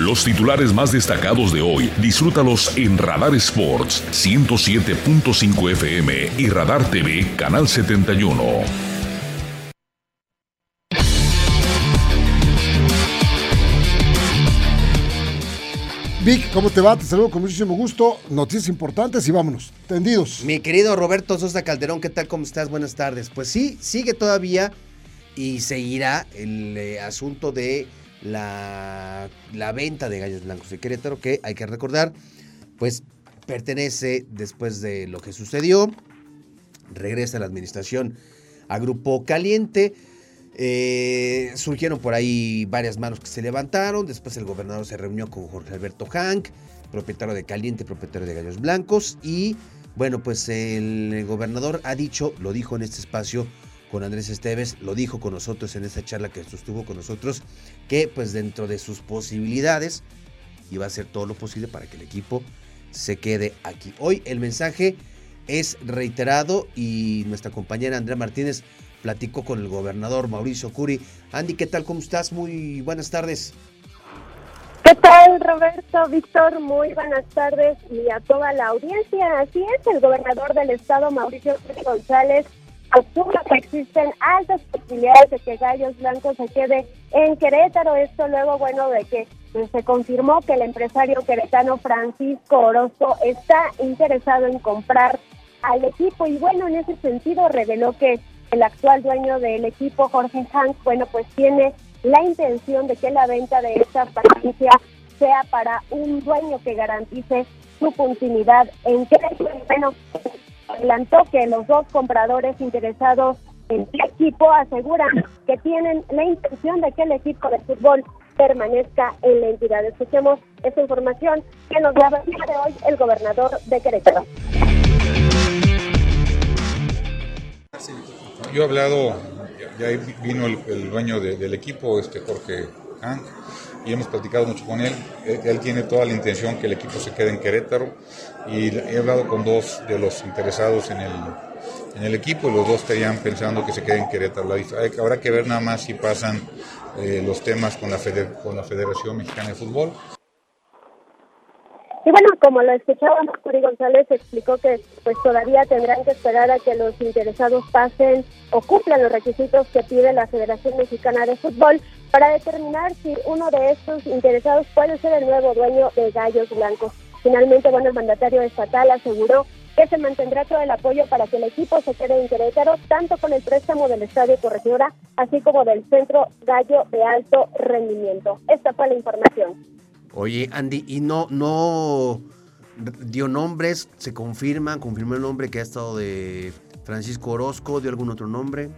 Los titulares más destacados de hoy, disfrútalos en Radar Sports 107.5 FM y Radar TV Canal 71. Vic, ¿cómo te va? Te saludo con muchísimo gusto. Noticias importantes y vámonos. Tendidos. Mi querido Roberto Sosa Calderón, ¿qué tal? ¿Cómo estás? Buenas tardes. Pues sí, sigue todavía y seguirá el eh, asunto de la, venta de gallos blancos de Querétaro, que hay que recordar, pues pertenece después de lo que sucedió, regresa a la administración a Grupo Caliente. Eh, surgieron por ahí varias manos que se levantaron. Después el gobernador se reunió con Jorge Alberto Hank, propietario de Caliente, propietario de Gallos Blancos. Y bueno, pues el gobernador ha dicho, lo dijo en este espacio con Andrés Esteves, lo dijo con nosotros en esa charla que sostuvo con nosotros, que pues dentro de sus posibilidades iba a hacer todo lo posible para que el equipo se quede aquí. Hoy el mensaje es reiterado y nuestra compañera Andrea Martínez platicó con el gobernador Mauricio Curi. Andy, ¿qué tal? ¿Cómo estás? Muy buenas tardes. ¿Qué tal, Roberto? Víctor, muy buenas tardes y a toda la audiencia. Así es, el gobernador del estado, Mauricio González, asuma que existen altas posibilidades de que Gallos Blancos se quede en Querétaro. Esto luego, bueno, de que pues, se confirmó que el empresario queretano Francisco Orozco está interesado en comprar al equipo y bueno, en ese sentido reveló que el actual dueño del equipo, Jorge Hank, bueno, pues tiene la intención de que la venta de esta franquicia sea para un dueño que garantice su continuidad en Querétaro. Bueno, adelantó que los dos compradores interesados en el equipo aseguran que tienen la intención de que el equipo de fútbol permanezca en la entidad. Escuchemos esta información que nos da de hoy el gobernador de Querétaro. Yo he hablado, ya vino el, dueño del equipo, este Jorge y hemos platicado mucho con él. él. tiene toda la intención que el equipo se quede en Querétaro y he hablado con dos de los interesados en el, en el equipo y los dos estarían pensando que se quede en Querétaro. Habrá que ver nada más si pasan eh, los temas con la, con la Federación Mexicana de Fútbol. Y bueno, como lo escuchábamos, Curi González explicó que pues todavía tendrán que esperar a que los interesados pasen o cumplan los requisitos que pide la Federación Mexicana de Fútbol para determinar si uno de estos interesados puede ser el nuevo dueño de Gallos Blancos. Finalmente, bueno, el mandatario estatal aseguró que se mantendrá todo el apoyo para que el equipo se quede en Querétaro, tanto con el préstamo del Estadio Corregidora, así como del Centro Gallo de Alto Rendimiento. Esta fue la información. Oye, Andy, y no, no dio nombres, se confirma, confirmó el nombre que ha estado de Francisco Orozco, dio algún otro nombre.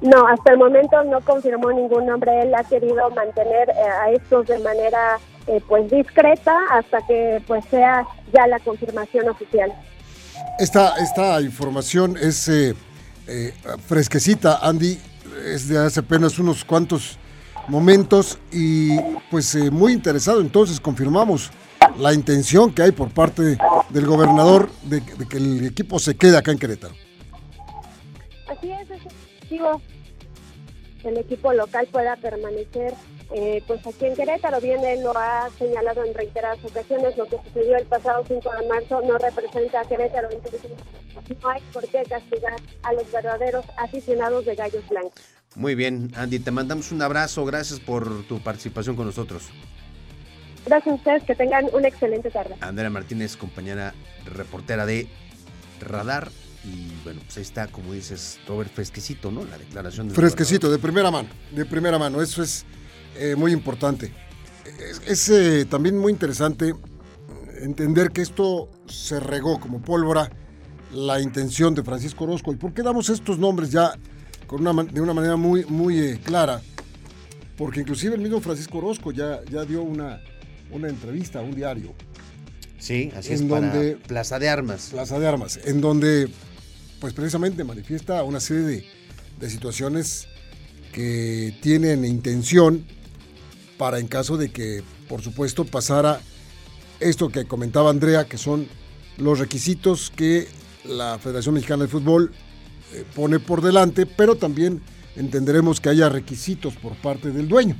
No, hasta el momento no confirmó ningún nombre. Él ha querido mantener eh, a estos de manera eh, pues discreta hasta que pues sea ya la confirmación oficial. Esta, esta información es eh, fresquecita, Andy, es de hace apenas unos cuantos momentos y pues eh, muy interesado. Entonces confirmamos la intención que hay por parte del gobernador de, que el equipo se quede acá en Querétaro. Así es, es objetivo. El equipo local pueda permanecer eh, pues aquí en Querétaro. Bien, él lo ha señalado en reiteradas ocasiones. Lo que sucedió el pasado 5 de marzo no representa a Querétaro. no hay por qué castigar a los verdaderos aficionados de Gallos Blancos. Muy bien, Andy, te mandamos un abrazo, gracias por tu participación con nosotros. Gracias a ustedes, que tengan una excelente tarde. Andrea Martínez, compañera reportera de Radar. Y bueno, pues ahí está, como dices, Robert, fresquecito, ¿no? La declaración de Fresquecito, de primera mano, de primera mano, eso es eh, muy importante. Es, eh, también muy interesante entender que esto se regó como pólvora la intención de Francisco Orozco. ¿Y por qué damos estos nombres ya de una manera muy, muy eh, clara, porque inclusive el mismo Francisco Orozco ya, ya dio una, una entrevista a un diario. Sí, así es, donde, Plaza de Armas. Plaza de Armas, en donde pues precisamente manifiesta una serie de, de situaciones que tienen intención para en caso de que, por supuesto, pasara esto que comentaba Andrea, que son los requisitos que la Federación Mexicana de Fútbol eh, pone por delante, pero también entenderemos que haya requisitos por parte del dueño.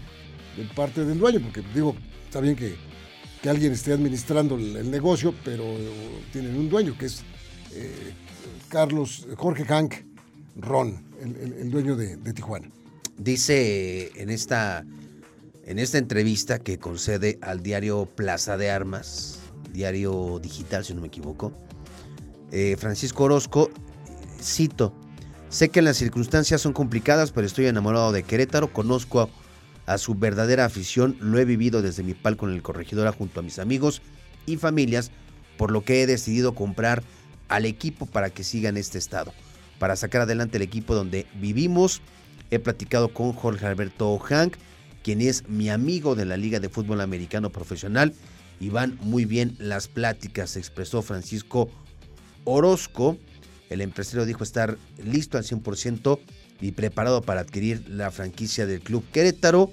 de parte del dueño, porque digo, está bien que, que alguien esté administrando el, negocio, pero tienen un dueño que es eh, Carlos, Jorge Hank Ron, el, dueño de, de Tijuana. Dice en esta, en esta entrevista que concede al diario Plaza de Armas, diario digital si no me equivoco, eh, Francisco Orozco, cito, sé que las circunstancias son complicadas, pero estoy enamorado de Querétaro, conozco a, a su verdadera afición, lo he vivido desde mi palco en el corregidora junto a mis amigos y familias, por lo que he decidido comprar al equipo para que siga en este estado, para sacar adelante el equipo donde vivimos. He platicado con Jorge Alberto Hank, quien es mi amigo de la Liga de Fútbol Americano Profesional, y van muy bien las pláticas, expresó Francisco Orozco. El empresario dijo estar listo al 100% y preparado para adquirir la franquicia del Club Querétaro.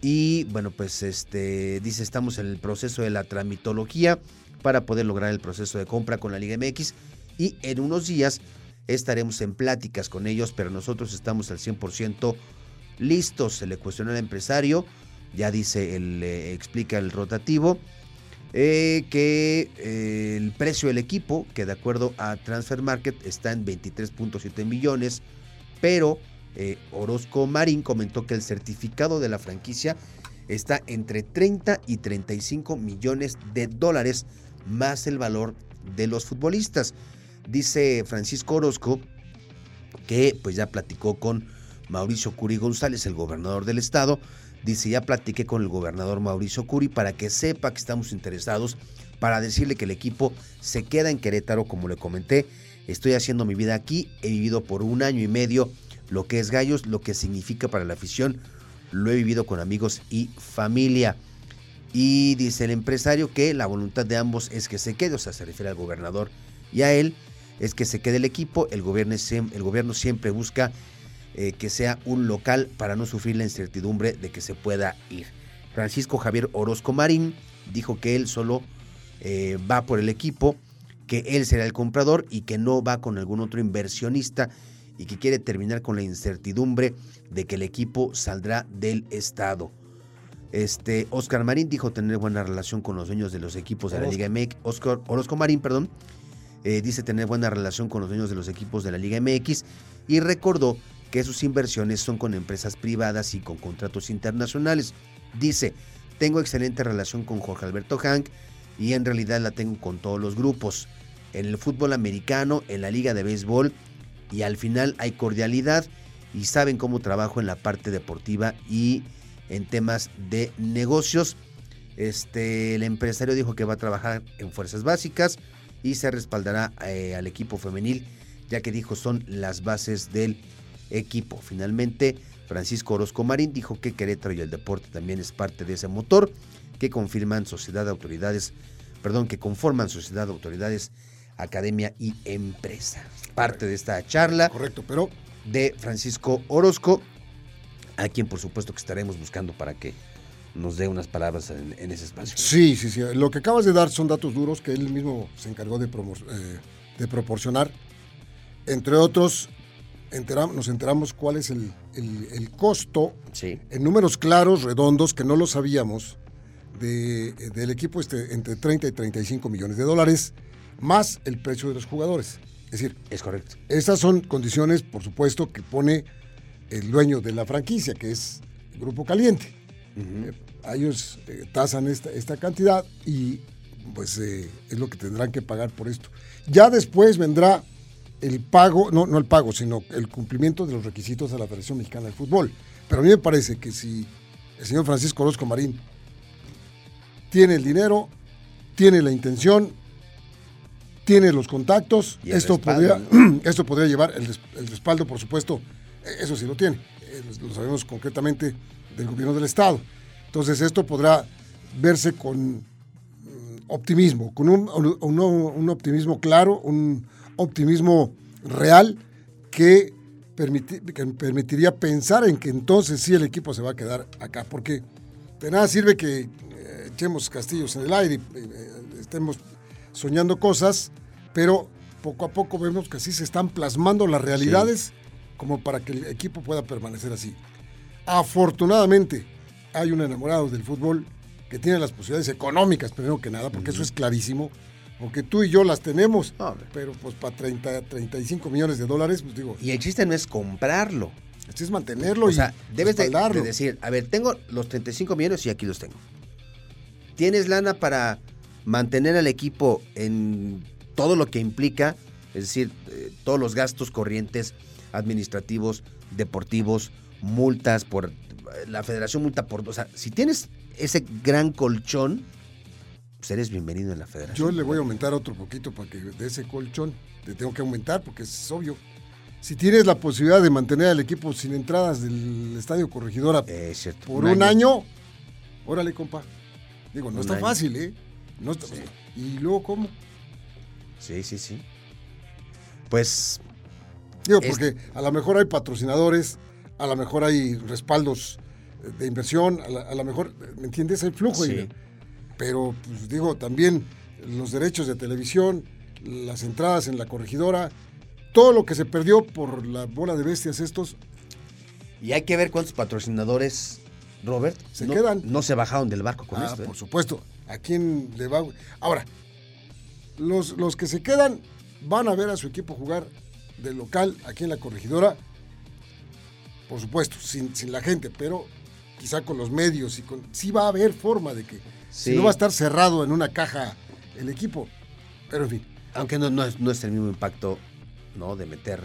Y bueno, pues este dice, estamos en el proceso de la tramitología para poder lograr el proceso de compra con la Liga MX y en unos días estaremos en pláticas con ellos, pero nosotros estamos al 100% listos. Se le cuestionó al empresario, ya dice, el, explica el rotativo, eh, que eh, el precio del equipo, que de acuerdo a Transfer Market está en 23.7 millones, pero eh, Orozco Marín comentó que el certificado de la franquicia está entre 30 y 35 millones de dólares más el valor de los futbolistas. Dice Francisco Orozco que pues ya platicó con Mauricio Curi González, el gobernador del estado. Dice, ya platiqué con el gobernador Mauricio Curi para que sepa que estamos interesados, para decirle que el equipo se queda en Querétaro, como le comenté. Estoy haciendo mi vida aquí, he vivido por un año y medio lo que es Gallos, lo que significa para la afición. Lo he vivido con amigos y familia. Y dice el empresario que la voluntad de ambos es que se quede, o sea, se refiere al gobernador y a él, es que se quede el equipo. El gobierno, el gobierno siempre busca eh, que sea un local para no sufrir la incertidumbre de que se pueda ir. Francisco Javier Orozco Marín dijo que él solo eh, va por el equipo, que él será el comprador y que no va con algún otro inversionista y que quiere terminar con la incertidumbre de que el equipo saldrá del estado. Este, Oscar Marín dijo tener buena relación con los dueños de los equipos de la. Liga MX. Oscar, Orozco Marín, perdón, eh, dice tener buena relación con los dueños de los equipos de la Liga MX y recordó que sus inversiones son con empresas privadas y con contratos internacionales. Dice, tengo excelente relación con Jorge Alberto Hank y en realidad la tengo con todos los grupos. En el fútbol americano, en la liga de béisbol y al final hay cordialidad y saben cómo trabajo en la parte deportiva y en temas de negocios. Este, el empresario dijo que va a trabajar en fuerzas básicas y se respaldará eh, al equipo femenil, ya que dijo son las bases del equipo. Finalmente, Francisco Orozco Marín dijo que Querétaro y el deporte también es parte de ese motor que confirman sociedad, autoridades, perdón, que conforman sociedad, autoridades, academia y empresa. Parte de esta charla Correcto, pero de Francisco Orozco, a quien por supuesto que estaremos buscando para que nos dé unas palabras en, en ese espacio. sí, sí, sí. Lo que acabas de dar son datos duros que él mismo se encargó de, eh, de proporcionar. Entre otros, nos enteramos cuál es el, el- el costo Sí, en números claros, redondos, que no lo sabíamos, de- del equipo este, entre 30 y 35 millones de dólares, más el precio de los jugadores. Es decir, es correcto. esas son condiciones, por supuesto, que pone el dueño de la franquicia, que es Grupo Caliente. Eh, ellos eh, tasan esta, esta cantidad y pues eh, es lo que tendrán que pagar por esto. Ya después vendrá el pago, no, no el pago, sino el cumplimiento de los requisitos de la Federación Mexicana de Fútbol. Pero a mí me parece que si el señor Francisco Orozco Marín tiene el dinero, tiene la intención, tiene los contactos, esto, respaldo, podría, esto podría llevar el, el respaldo, por supuesto, eh, eso sí lo tiene, eh, lo sabemos concretamente del gobierno del Estado. Entonces esto podrá verse con mm, optimismo, con un, un- un optimismo claro, un optimismo real que, permiti- que permitiría pensar en que entonces sí el equipo se va a quedar acá, porque de nada sirve que eh, echemos castillos en el aire, y, eh, estemos soñando cosas, pero poco a poco vemos que así se están plasmando las realidades como para que el equipo pueda permanecer así. Afortunadamente, hay un enamorado del fútbol que tiene las posibilidades económicas, primero que nada, porque eso es clarísimo. Aunque tú y yo las tenemos, pero pues para 30, 35 millones de dólares, pues digo, Y el chiste no es comprarlo. así es mantenerlo O y sea, debes de, de decir, a ver, tengo los 35 millones y aquí los tengo. ¿Tienes lana para mantener al equipo en todo lo que implica? Es decir, eh, todos los gastos corrientes, administrativos, deportivos, multas por... La federación multa por... O sea, si tienes ese gran colchón, pues eres bienvenido en la federación. Yo le voy a aumentar otro poquito para que de ese colchón te tengo que aumentar porque es obvio. Si tienes la posibilidad de mantener al equipo sin entradas del estadio Corregidora Es cierto. por un año, órale, compa. Digo, no Un está año. fácil, ¿eh? No ¿Y luego cómo? Sí, sí, sí. Pues Digo, Es- porque a lo mejor hay patrocinadores, a lo mejor hay respaldos de inversión, a la- a lo mejor, ¿me entiendes? Hay flujo. Sí. Pero, pues digo, también los derechos de televisión, las entradas en la corregidora, todo lo que se perdió por la bola de bestias estos, Y hay que ver cuántos patrocinadores, Robert, Se no, quedan. no se bajaron del barco con ah, esto. ¿eh? por supuesto, ¿a quién le va? Ahora, los, los que se quedan van a ver a su equipo jugar de local aquí en la corregidora, por supuesto, sin, sin la gente, pero quizá con los medios y con... Sí va a haber forma de que... Sí. Si no va a estar cerrado en una caja el equipo, pero en fin. Aunque no, no es, no es el mismo impacto, ¿no? De meter.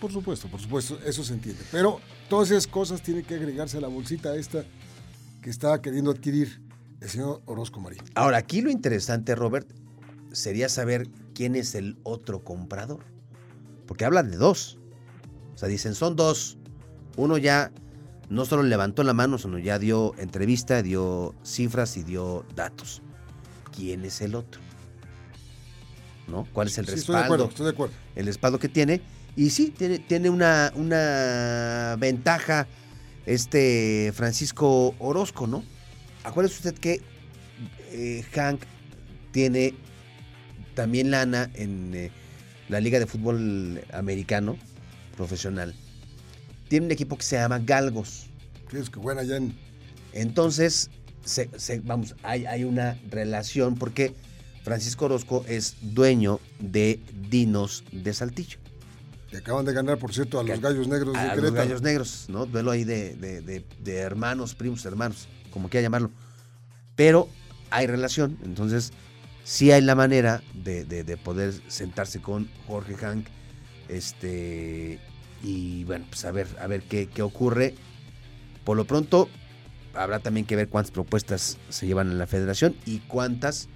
Por supuesto, por supuesto, eso se entiende. Pero todas esas cosas tienen que agregarse a la bolsita esta que está queriendo adquirir el señor Orozco Marín. Ahora, aquí lo interesante, Robert, sería saber quién es el otro comprador. Porque hablan de dos. O sea, dicen, son dos. Uno ya no solo levantó la mano, sino ya dio entrevista, dio cifras y dio datos. ¿Quién es el otro? ¿No? ¿Cuál es el Sí, estoy de acuerdo, respaldo? estoy de acuerdo. el respaldo que tiene. Y sí, tiene, tiene una, una ventaja este Francisco Orozco, ¿no? Acuérdese usted que eh, Hank tiene también lana en eh, la Liga de Fútbol Americano Profesional. Tiene un equipo que se llama Galgos. Tienes que buena allá en... Entonces, se- se- vamos, hay, hay una relación porque Francisco Orozco es dueño de Dinos de Saltillo. que acaban de ganar, por cierto, a los Gallos Negros de a los gallos negros, ¿no? Duelo ahí de, de- de- de hermanos, primos, hermanos, como quiera llamarlo. Pero hay relación, entonces sí hay la manera de, de- de poder sentarse con Jorge Hank, este, y bueno, pues a ver, a ver qué, ocurre. Por lo pronto, habrá también que ver cuántas propuesas se llevan en la federación y cuántas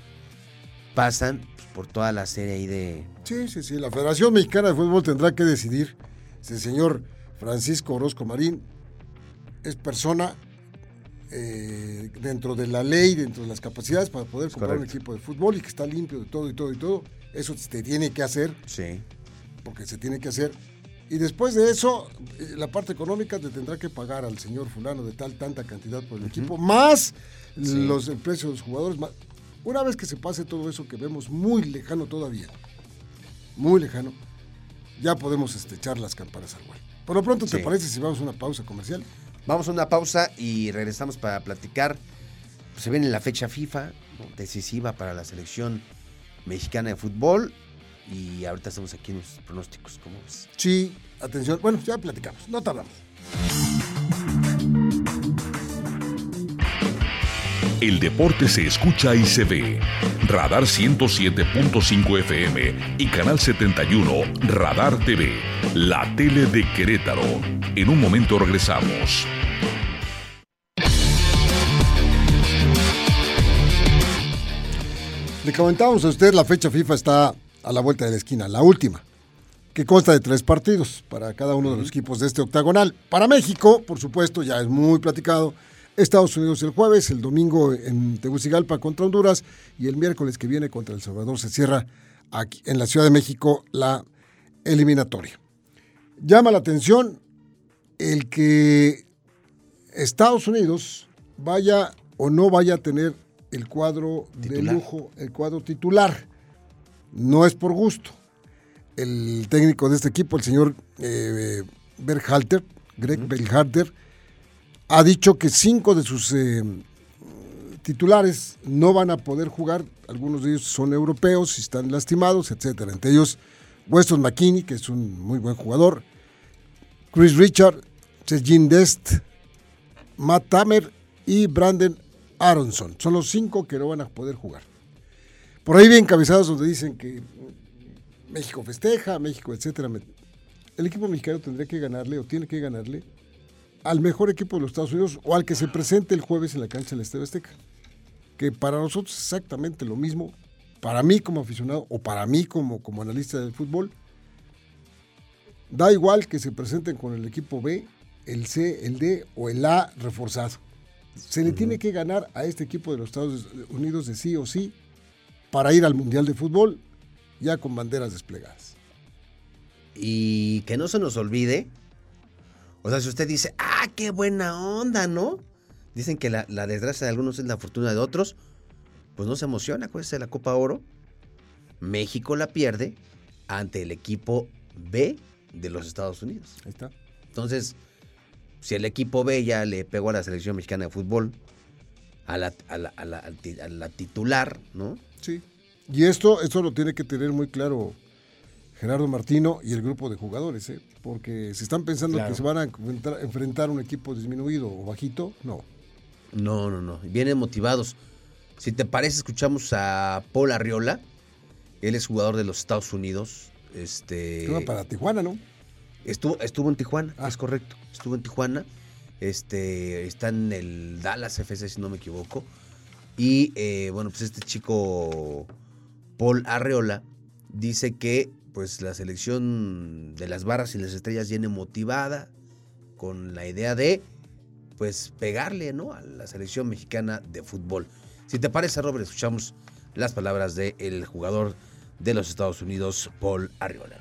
pasan pues, por toda la serie ahí de... Sí, sí, sí. La Federación Mexicana de Fútbol tendrá que decidir si señor Francisco Orozco Marín es persona eh, dentro de la ley, dentro de las capacidades para poder comprar un correcto. equipo de fútbol y que está limpio de todo y todo y todo. Eso se tiene que hacer, Sí. porque se tiene que hacer. Y después de eso, eh, la parte económica le tendrá que pagar al señor fulano de tal, tanta cantidad por el equipo, más Sí. los el precio de los jugadores. más- Una vez que se pase todo eso que vemos muy lejano todavía, muy lejano, ya podemos este, echar las campanas al vuelo. Por lo pronto, ¿te Sí. parece si vamos a una pausa comercial? Vamos a una pausa y regresamos para platicar. Se viene la fecha FIFA, decisiva para la selección mexicana de fútbol. Y ahorita estamos aquí en los pronósticos. ¿Cómo ves? Sí, atención. Bueno, ya platicamos, no tardamos. El deporte se escucha y se ve. Radar 107.5 FM y Canal 71 Radar TV, la tele de Querétaro. En un momento regresamos. Le comentábamos a usted, la fecha FIFA está a la vuelta de la esquina, la última, que consta de tres partidos para cada uno de los equipos de este octagonal. Para México, por supuesto, ya es muy platicado. Estados Unidos el jueves, el domingo en Tegucigalpa contra Honduras y el miércoles que viene contra El Salvador se cierra aquí en la Ciudad de México la eliminatoria. Llama la atención el que Estados Unidos vaya o no vaya a tener el cuadro de Titular. lujo, el cuadro titular. No es por gusto. El técnico de este equipo, el señor eh, Berhalter, Greg Berhalter, ha dicho que cinco de sus eh, titulares no van a poder jugar, algunos de ellos son europeos y están lastimados, etcétera. Entre ellos Weston McKinney, que es un muy buen jugador, Chris Richard, Sejin Dest, Matt Tamer y Brandon Aronson. Son los cinco que no van a poder jugar. Por ahí bien cabezados donde dicen que México festeja, México, etcétera. El equipo mexicano tendría que ganarle o tiene que ganarle al mejor equipo de los Estados Unidos o al que se presente el jueves en la cancha del Estadio Azteca. Que para nosotros es exactamente lo mismo, para mí como aficionado o para mí como, como analista del fútbol. Da igual que se presenten con el equipo B, el C, el D o el A reforzado. Se le tiene que ganar a este equipo de los Estados Unidos de sí o sí para ir al Mundial de Fútbol ya con banderas desplegadas. Y que no se nos olvide o sea, si usted dice, ah, qué buena onda, ¿no? Dicen que la, desgracia de algunos es la fortuna de otros. Pues no se emociona, acuérdese de la Copa Oro. México la pierde ante el equipo B de los Estados Unidos. Ahí está. Entonces, si el equipo B ya le pegó a la selección mexicana de fútbol, a la, a la, titular, ¿no? Sí. Y esto, esto lo tiene que tener muy claro Gerardo Martino y el grupo de jugadores, ¿eh? porque si están pensando que se van a enfrentar, a un equipo disminuido o bajito, no. No, no, no. Vienen motivados. Si te parece, escuchamos a Paul Arriola. Él es jugador de los Estados Unidos. Este. para Tijuana, ¿no? Estuvo, estuvo en Tijuana, ah. es correcto. Estuvo en Tijuana. Este, está en el Dallas FC, si no me equivoco. Y eh, bueno, pues este chico Paul Arreola dice que pues la selección de las barras y las estrellas viene motivada con la idea de pues pegarle ¿no? a la selección mexicana de fútbol. Si te parece, Robert, escuchamos las palabras del jugador de los Estados Unidos, Paul Arriola.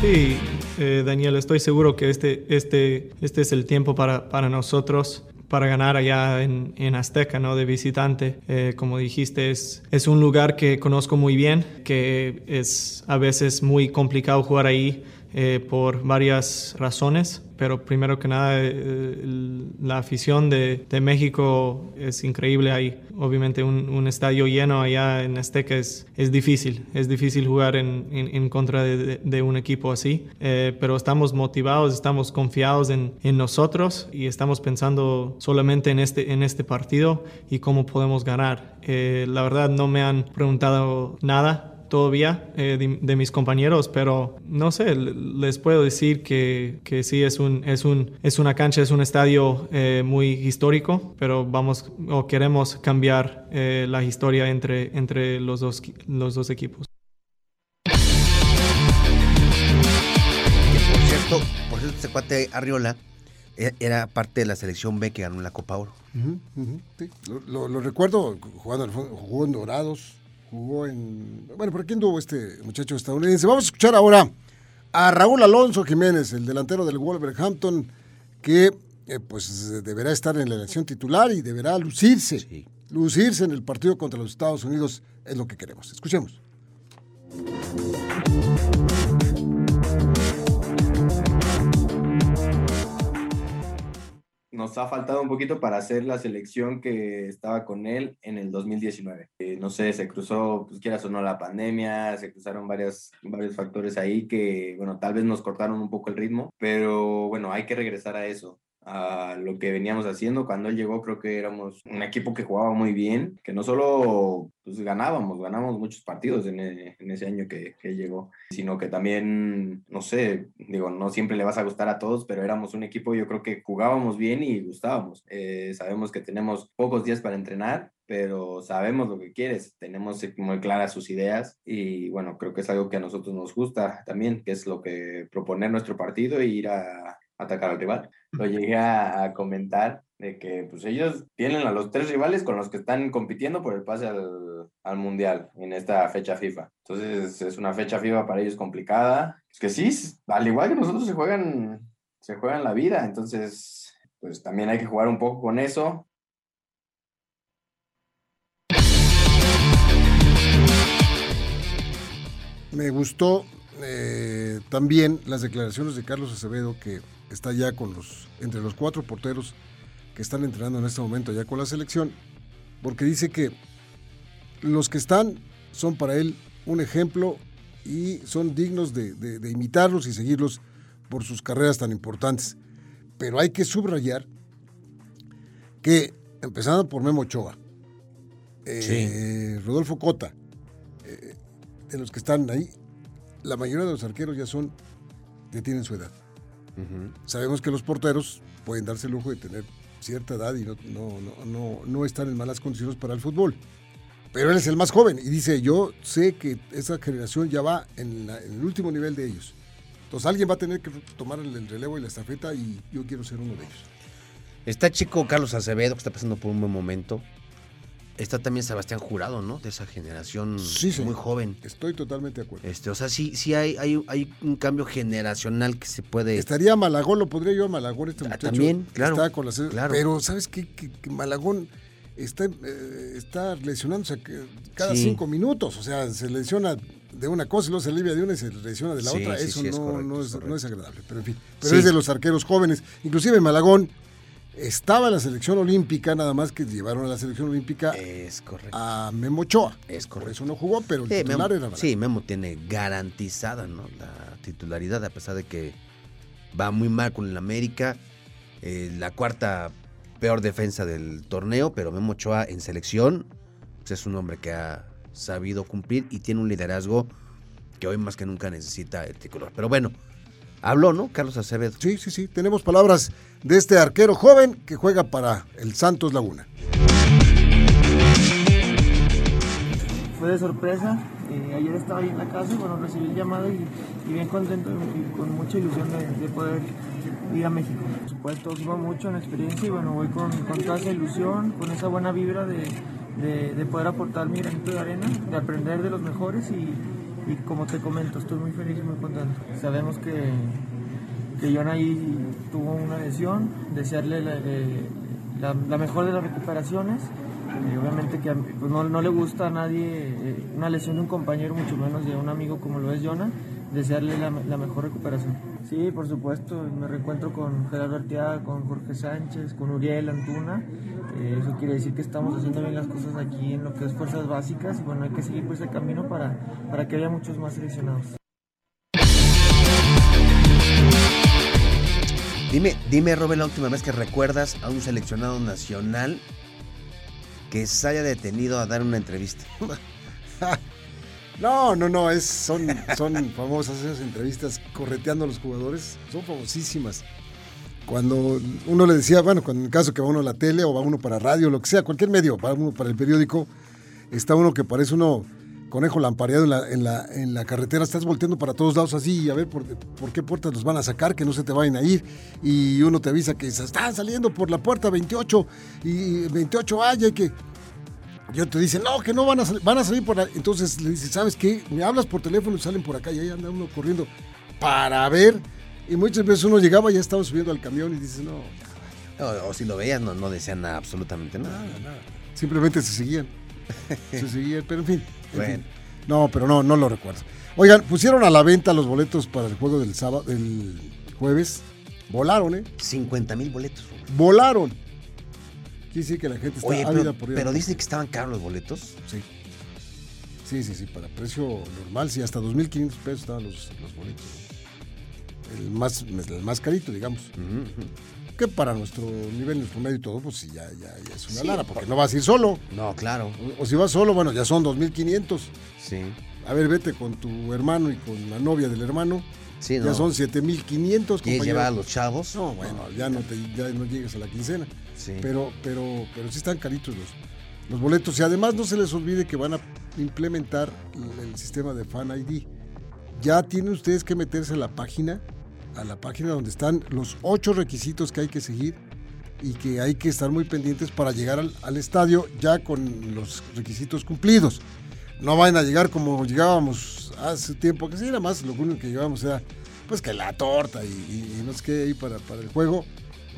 Sí, eh, Daniel, estoy seguro que este, este, este es el tiempo para, para nosotros para ganar allá en, en Azteca, ¿no? De visitante. Eh, como dijiste, es, es un lugar que conozco muy bien, que es a veces muy complicado jugar ahí eh, por varias razones pero primero que nada eh, la afición de, de, México es increíble ahí. Obviamente un, un, estadio lleno allá en Azteca es, es difícil, es difícil jugar en, en, contra de, de, un equipo así, eh, pero estamos motivados, estamos confiados en, en, nosotros y estamos pensando solamente en este, en este partido y cómo podemos ganar. Eh, la verdad no me han preguntado nada todavía eh, de, mis compañeros, pero no sé, les puedo decir que, que sí es, un, es, un, es una cancha, es un estadio eh, muy histórico, pero vamos o queremos cambiar eh, la historia entre, entre los, dos, los dos equipos. por cierto, por cierto, este cuate Arriola era parte de la selección B que ganó la Copa Oro. lo, lo, recuerdo jugando, jugó en Dorados, jugó en... Bueno, ¿por aquí anduvo este muchacho estadounidense? Vamos a escuchar ahora a Raúl Alonso Jiménez, el delantero del Wolverhampton, que eh, pues deberá estar en la elección titular y deberá lucirse. Lucirse en el partido contra los Estados Unidos es lo que queremos. Escuchemos. Nos ha faltado un poquito para hacer la selección que estaba con él en el 2019. Eh, no sé, se cruzó, pues quieras o no, la pandemia, se cruzaron varias, varios factores ahí que, bueno, tal vez nos cortaron un poco el ritmo, pero bueno, hay que regresar a eso a lo que veníamos haciendo. Cuando él llegó creo que éramos un equipo que jugaba muy bien, que no solo pues, ganábamos, ganamos muchos partidos en, e, ese año que, llegó, sino que también, no sé, digo, no siempre le vas a gustar a todos, pero éramos un equipo, yo creo que jugábamos bien y gustábamos. Eh, sabemos que tenemos pocos días para entrenar, pero sabemos lo que quieres, tenemos muy claras sus ideas y bueno, creo que es algo que a nosotros nos gusta también, que es lo que proponer nuestro partido e ir a atacar al rival. Lo llegué a, comentar de que pues ellos tienen a los tres rivales con los que están compitiendo por el pase al, al, Mundial en esta fecha FIFA. Entonces es una fecha FIFA para ellos complicada. Es que sí, al igual que nosotros se juegan, se juegan la vida, entonces pues también hay que jugar un poco con eso. Me gustó eh, también las declaraciones de Carlos Acevedo, que está ya con los, entre los cuatro porteros que están entrenando en este momento ya con la selección, porque dice que los que están son para él un ejemplo y son dignos de, de- de imitarlos y seguirlos por sus carreras tan importantes. Pero hay que subrayar que, empezando por Memo Ochoa, eh, Rodolfo Cota, eh, de los que están ahí, la mayoría de los arqueros ya son, ya tienen su edad. Sabemos que los porteros pueden darse el lujo de tener cierta edad y no, no, no, no, no estar en malas condiciones para el fútbol. Pero él es el más joven y dice, yo sé que esa generación ya va en, la- en el último nivel de ellos. Entonces alguien va a tener que tomar el relevo y la estafeta y yo quiero ser uno de ellos. Está chico Carlos Acevedo, que está pasando por un buen momento. Está también Sebastián Jurado, ¿no? De esa generación Sí, sí. muy joven. Estoy totalmente de acuerdo. Este, o sea, sí, sí hay, hay, hay un cambio generacional que se puede. Estaría Malagón, lo podría yo a Malagón este Ah, muchacho. también, claro, Está con la se- claro. Pero ¿sabes qué? Que, que Malagón está, eh, está lesionándose cada Sí. cinco minutos. O sea, se lesiona de una cosa y luego se alivia de una y se lesiona de la Sí, otra. sí, Eso es no, correcto, no es correcto. no es agradable. Pero en fin, pero es de los arqueros jóvenes. Inclusive Malagón estaba en la selección olímpica, nada más que llevaron a la selección olímpica Es correcto. a Memo Ochoa. Es Por correcto. eso no jugó, pero el Sí, titular Memo, era sí, Memo tiene garantizada ¿no? la titularidad, a pesar de que va muy mal con el América. eh, la cuarta peor defensa del torneo, pero Memo Ochoa en selección pues, es un hombre que ha sabido cumplir y tiene un liderazgo que hoy más que nunca necesita el tricolor. Pero bueno, habló, ¿no? Carlos Acevedo. Sí, sí, sí. Tenemos palabras de este arquero joven que juega para el Santos Laguna. fue de sorpresa. Eh, ayer estaba ahí en la casa y bueno, recibí el llamado y, y bien contento y con mucha ilusión de, de poder ir a México. Por supuesto, suma mucho en la experiencia y bueno, voy con, con toda esa ilusión, con esa buena vibra de, de- de poder aportar mi granito de arena, de aprender de los mejores y, y como te comento, estoy muy feliz y muy contento. Sabemos que, que John ahí tuvo una lesión, desearle la, eh, mejor de las recuperaciones. Eh, obviamente que pues, no, no le gusta a nadie eh, una lesión de un compañero, mucho menos de un amigo como lo es Jonah, desearle la, mejor recuperación. Sí, por supuesto, me reencuentro con Gerardo Arteaga, con Jorge Sánchez, con Uriel Antuna. Eh, eso quiere decir que estamos haciendo bien las cosas aquí en lo que es fuerzas básicas y bueno, hay que seguir por ese camino para, para que haya muchos más seleccionados. Dime, dime, Robert, la última vez que recuerdas a un seleccionado nacional que se haya detenido a dar una entrevista. No, no, no, es, son, son famosas esas entrevistas correteando a los jugadores, son famosísimas. Cuando uno le decía, bueno, cuando en el caso que va uno a la tele o va uno para radio, lo que sea, cualquier medio, va uno para el periódico, está uno que parece uno conejo lampareado en la, en la, en la carretera, estás volteando para todos lados así y a ver por, por qué puertas los van a sacar, que no se te vayan a ir. Y uno te avisa que se están saliendo por la puerta 28 y 28 hay, hay que... Yo te dicen, no, que no van a salir, van a salir por ahí. Entonces le dices, ¿sabes qué? Me hablas por teléfono y salen por acá y ahí anda uno corriendo para ver. Y muchas veces uno llegaba y ya estaba subiendo al camión y dices, no, O, o si lo veías, no, no decían absolutamente nada. nada, nada. Simplemente se seguían. Se seguían, pero en fin. en Bueno. fin. No, pero no, no lo recuerdo. Oigan, pusieron a la venta los boletos para el juego del sábado, del jueves. Volaron, ¿eh? 50 mil boletos. Volaron. Quiere decir que la gente está Oye, ávida pero, por ir pero dicen que estaban caros los boletos. Sí. Sí, sí, sí, para precio normal, sí, hasta 2.500 pesos estaban los, los boletos. El más, el más carito, digamos. Que para nuestro nivel, nuestro medio y todo, pues sí, ya, ya, ya es una Sí, lana, porque no vas a ir solo. No, claro. O, o si vas solo, bueno, ya son 2.500. Sí. A ver, vete con tu hermano y con la novia del hermano. Sí, Ya no. son 7.500, ¿Quieres llevar a los chavos? No, bueno, ya no, te, ya no llegas a la quincena. Pero, pero, pero sí están caritos los, los boletos. Y además no se les olvide que van a implementar el, sistema de Fan ID. Ya tienen ustedes que meterse a la página, a la página donde están los ocho requisitos que hay que seguir y que hay que estar muy pendientes para llegar al, al estadio ya con los requisitos cumplidos. No vayan a llegar como llegábamos hace tiempo, que sí, era más, lo único que llevábamos era pues que la torta y no sé qué ahí para, para el juego.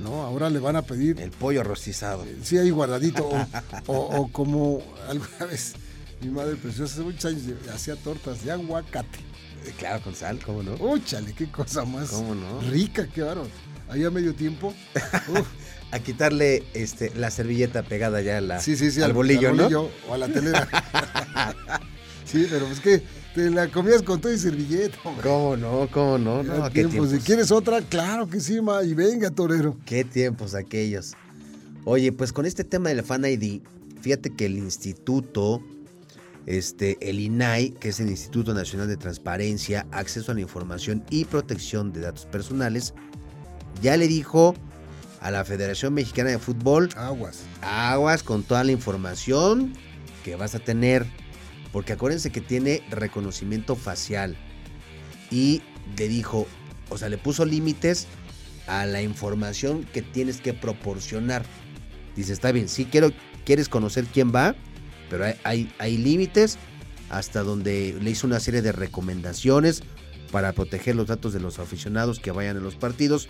No, ahora le van a pedir El pollo rostizado. sí ahí guardadito o, o- o como alguna vez mi madre preciosa hace muchos años hacía tortas de aguacate Claro, con sal, ¿cómo no? Uy, chale, qué cosa más ¿Cómo no? rica, qué bárbaro. Ahí a medio tiempo. uf, A quitarle este, la servilleta pegada ya a la, sí, sí, sí. al bolillo, ¿no? O a la telera. sí, pero pues que te la comías con todo y servilleta, hombre. ¿Cómo no? ¿Cómo no? Qué tiempos. tiempos. Si quieres otra, claro que sí, ma. Y venga, torero. Qué tiempos aquellos. Oye, pues con este tema del Fan ID, fíjate que el instituto, este, el INAI, que es el Instituto Nacional de Transparencia, Acceso a la Información y Protección de Datos Personales, ya le dijo a la Federación Mexicana de Fútbol, Aguas. aguas con toda la información que vas a tener. Porque acuérdense que tiene reconocimiento facial. Y le dijo, o sea, le puso límites a la información que tienes que proporcionar. Dice, está bien, sí quiero, quieres conocer quién va, pero hay, hay, hay límites hasta donde le hizo una serie de recomendaciones para proteger los datos de los aficionados que vayan a los partidos.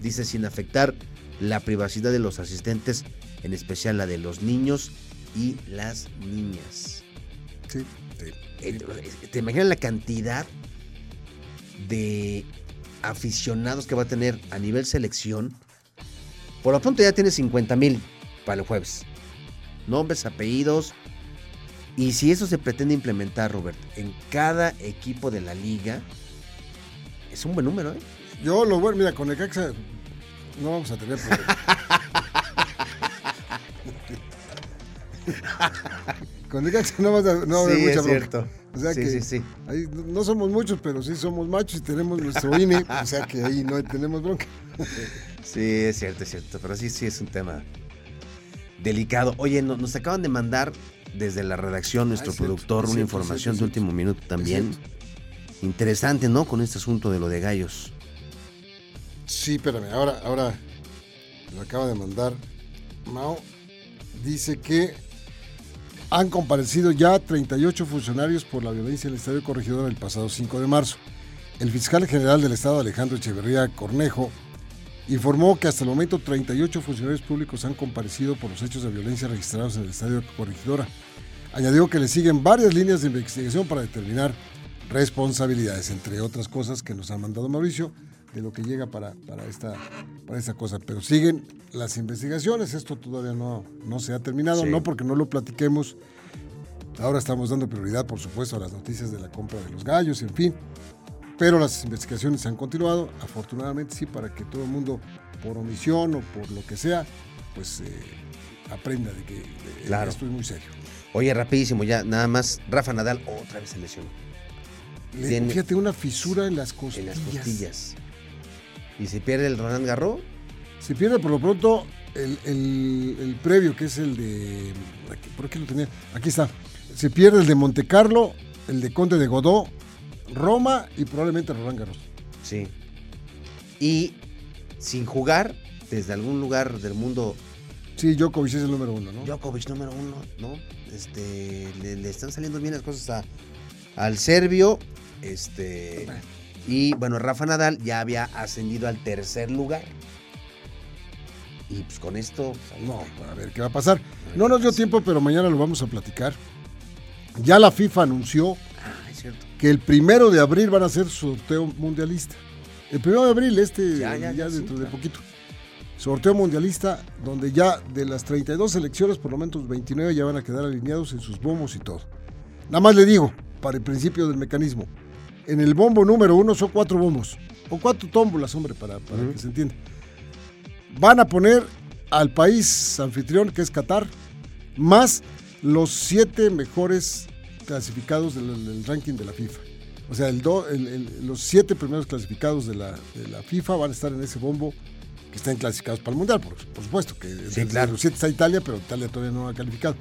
Dice, sin afectar la privacidad de los asistentes, en especial la de los niños y las niñas. Sí, sí. Eh, ¿Te imaginas la cantidad de aficionados que va a tener a nivel selección? Por lo pronto ya tiene 50 mil para el jueves. Nombres, apellidos. Y si eso se pretende implementar, Robert, en cada equipo de la liga, es un buen número, ¿eh? Yo lo bueno, mira, con el Caxa no vamos a tener problema. con el Caxa no, vas a- no va a haber Sí, mucha es bronca. cierto. O sea Sí, que sí, sí. ahí no somos muchos, pero sí somos machos y tenemos nuestro INE, o sea que ahí no tenemos bronca. Sí, es cierto, es cierto. Pero sí, sí es un tema delicado. Oye, no- nos acaban de mandar desde la redacción nuestro Ah, cierto, productor es una cierto, información es de cierto, último minuto también. cierto. Interesante, ¿no? Con este asunto de lo de gallos. Sí, espérame, ahora, ahora lo acaba de mandar Mao. Dice que han comparecido ya 38 funcionarios por la violencia en el Estadio Corregidora el pasado 5 de marzo. El fiscal general del Estado, Alejandro Echeverría Cornejo, informó que hasta el momento 38 funcionarios públicos han comparecido por los hechos de violencia registrados en el Estadio Corregidora. Añadió que le siguen varias líneas de investigación para determinar responsabilidades, entre otras cosas que nos ha mandado Mauricio, de lo que llega para, para, esta, para esta cosa. Pero siguen las investigaciones, esto todavía no, no se ha terminado, Sí. no porque no lo platiquemos. Ahora estamos dando prioridad, por supuesto, a las noticias de la compra de los gallos, en fin. Pero las investigaciones han continuado, afortunadamente sí, para que todo el mundo, por omisión o por lo que sea, pues eh, aprenda de que de- Claro. esto es muy serio. Oye, rapidísimo, ya nada más. Rafa Nadal otra vez se lesionó Le- fíjate, una fisura en las en costillas. las costillas. Y se pierde el Roland Garros. Se pierde por lo pronto el, el- el previo, que es el de. ¿Por qué lo tenía? Aquí está. Se pierde el de Monte Carlo, el de Conde de Godó, Roma y probablemente Roland Garros. Sí. Y sin jugar, desde algún lugar del mundo, Sí, Djokovic es el número uno, ¿no? Djokovic número uno, ¿no? Este, le, le están saliendo bien las cosas a- al serbio. Este. Y bueno, Rafa Nadal ya había ascendido al tercer lugar. Y pues con esto. pues, No, a ver qué va a pasar. No nos dio tiempo, pero mañana lo vamos a platicar. Ya la FIFA anunció Ah, es que el primero de abril van a hacer sorteo mundialista. El primero de abril, este, Ya, ya, ya, ya, dentro sí, de poquito. Sorteo mundialista, donde ya de las 32 selecciones, por lo menos 29 ya van a quedar alineados en sus bombos y todo. Nada más le digo, para el principio del mecanismo, en el bombo número uno son cuatro bombos, o cuatro tómbolas, hombre, para, para que se entienda. Van a poner al país anfitrión, que es Qatar, más los siete mejores clasificados del, del ranking de la FIFA. O sea, el do- el- el- los siete primeros clasificados de la, de la FIFA van a estar en ese bombo que están clasificados para el Mundial, por, por supuesto. que de- claro. Los siete está Italia, pero Italia todavía no ha calificado.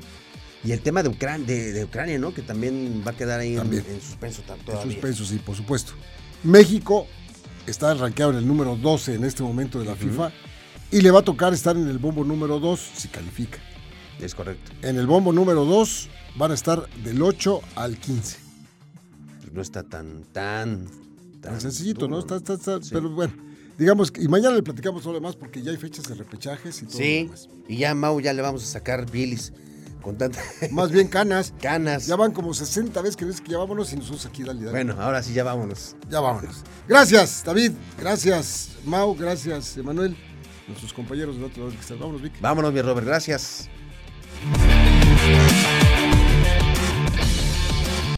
Y el tema de, Ucran- de, de Ucrania, ¿no? Que también va a quedar ahí en, suspenso ta- En suspenso, sí, por supuesto. México está rankeado en el número 12 en este momento de la FIFA y le va a tocar estar en el bombo número 2 si califica. Es correcto. En el bombo número 2 van a estar del 8 al 15. Pues no está tan, tan. Tan sencillito, ¿no? Está, está- está- Sí. Pero bueno, digamos que. Y mañana le platicamos todo lo demás porque ya hay fechas de repechajes y todo lo Sí, demás. y ya Mau ya le vamos a sacar bilis. Con tanta... Más bien canas. Canas. Ya van como 60 veces que dices que ya vámonos y nosotros aquí, dale, dale. Bueno, ahora sí ya vámonos. Ya vámonos. Gracias, David. Gracias, Mau. Gracias, Emanuel. Nuestros compañeros del otro lado que están. Vámonos, Vic. Vámonos, mi Robert, gracias.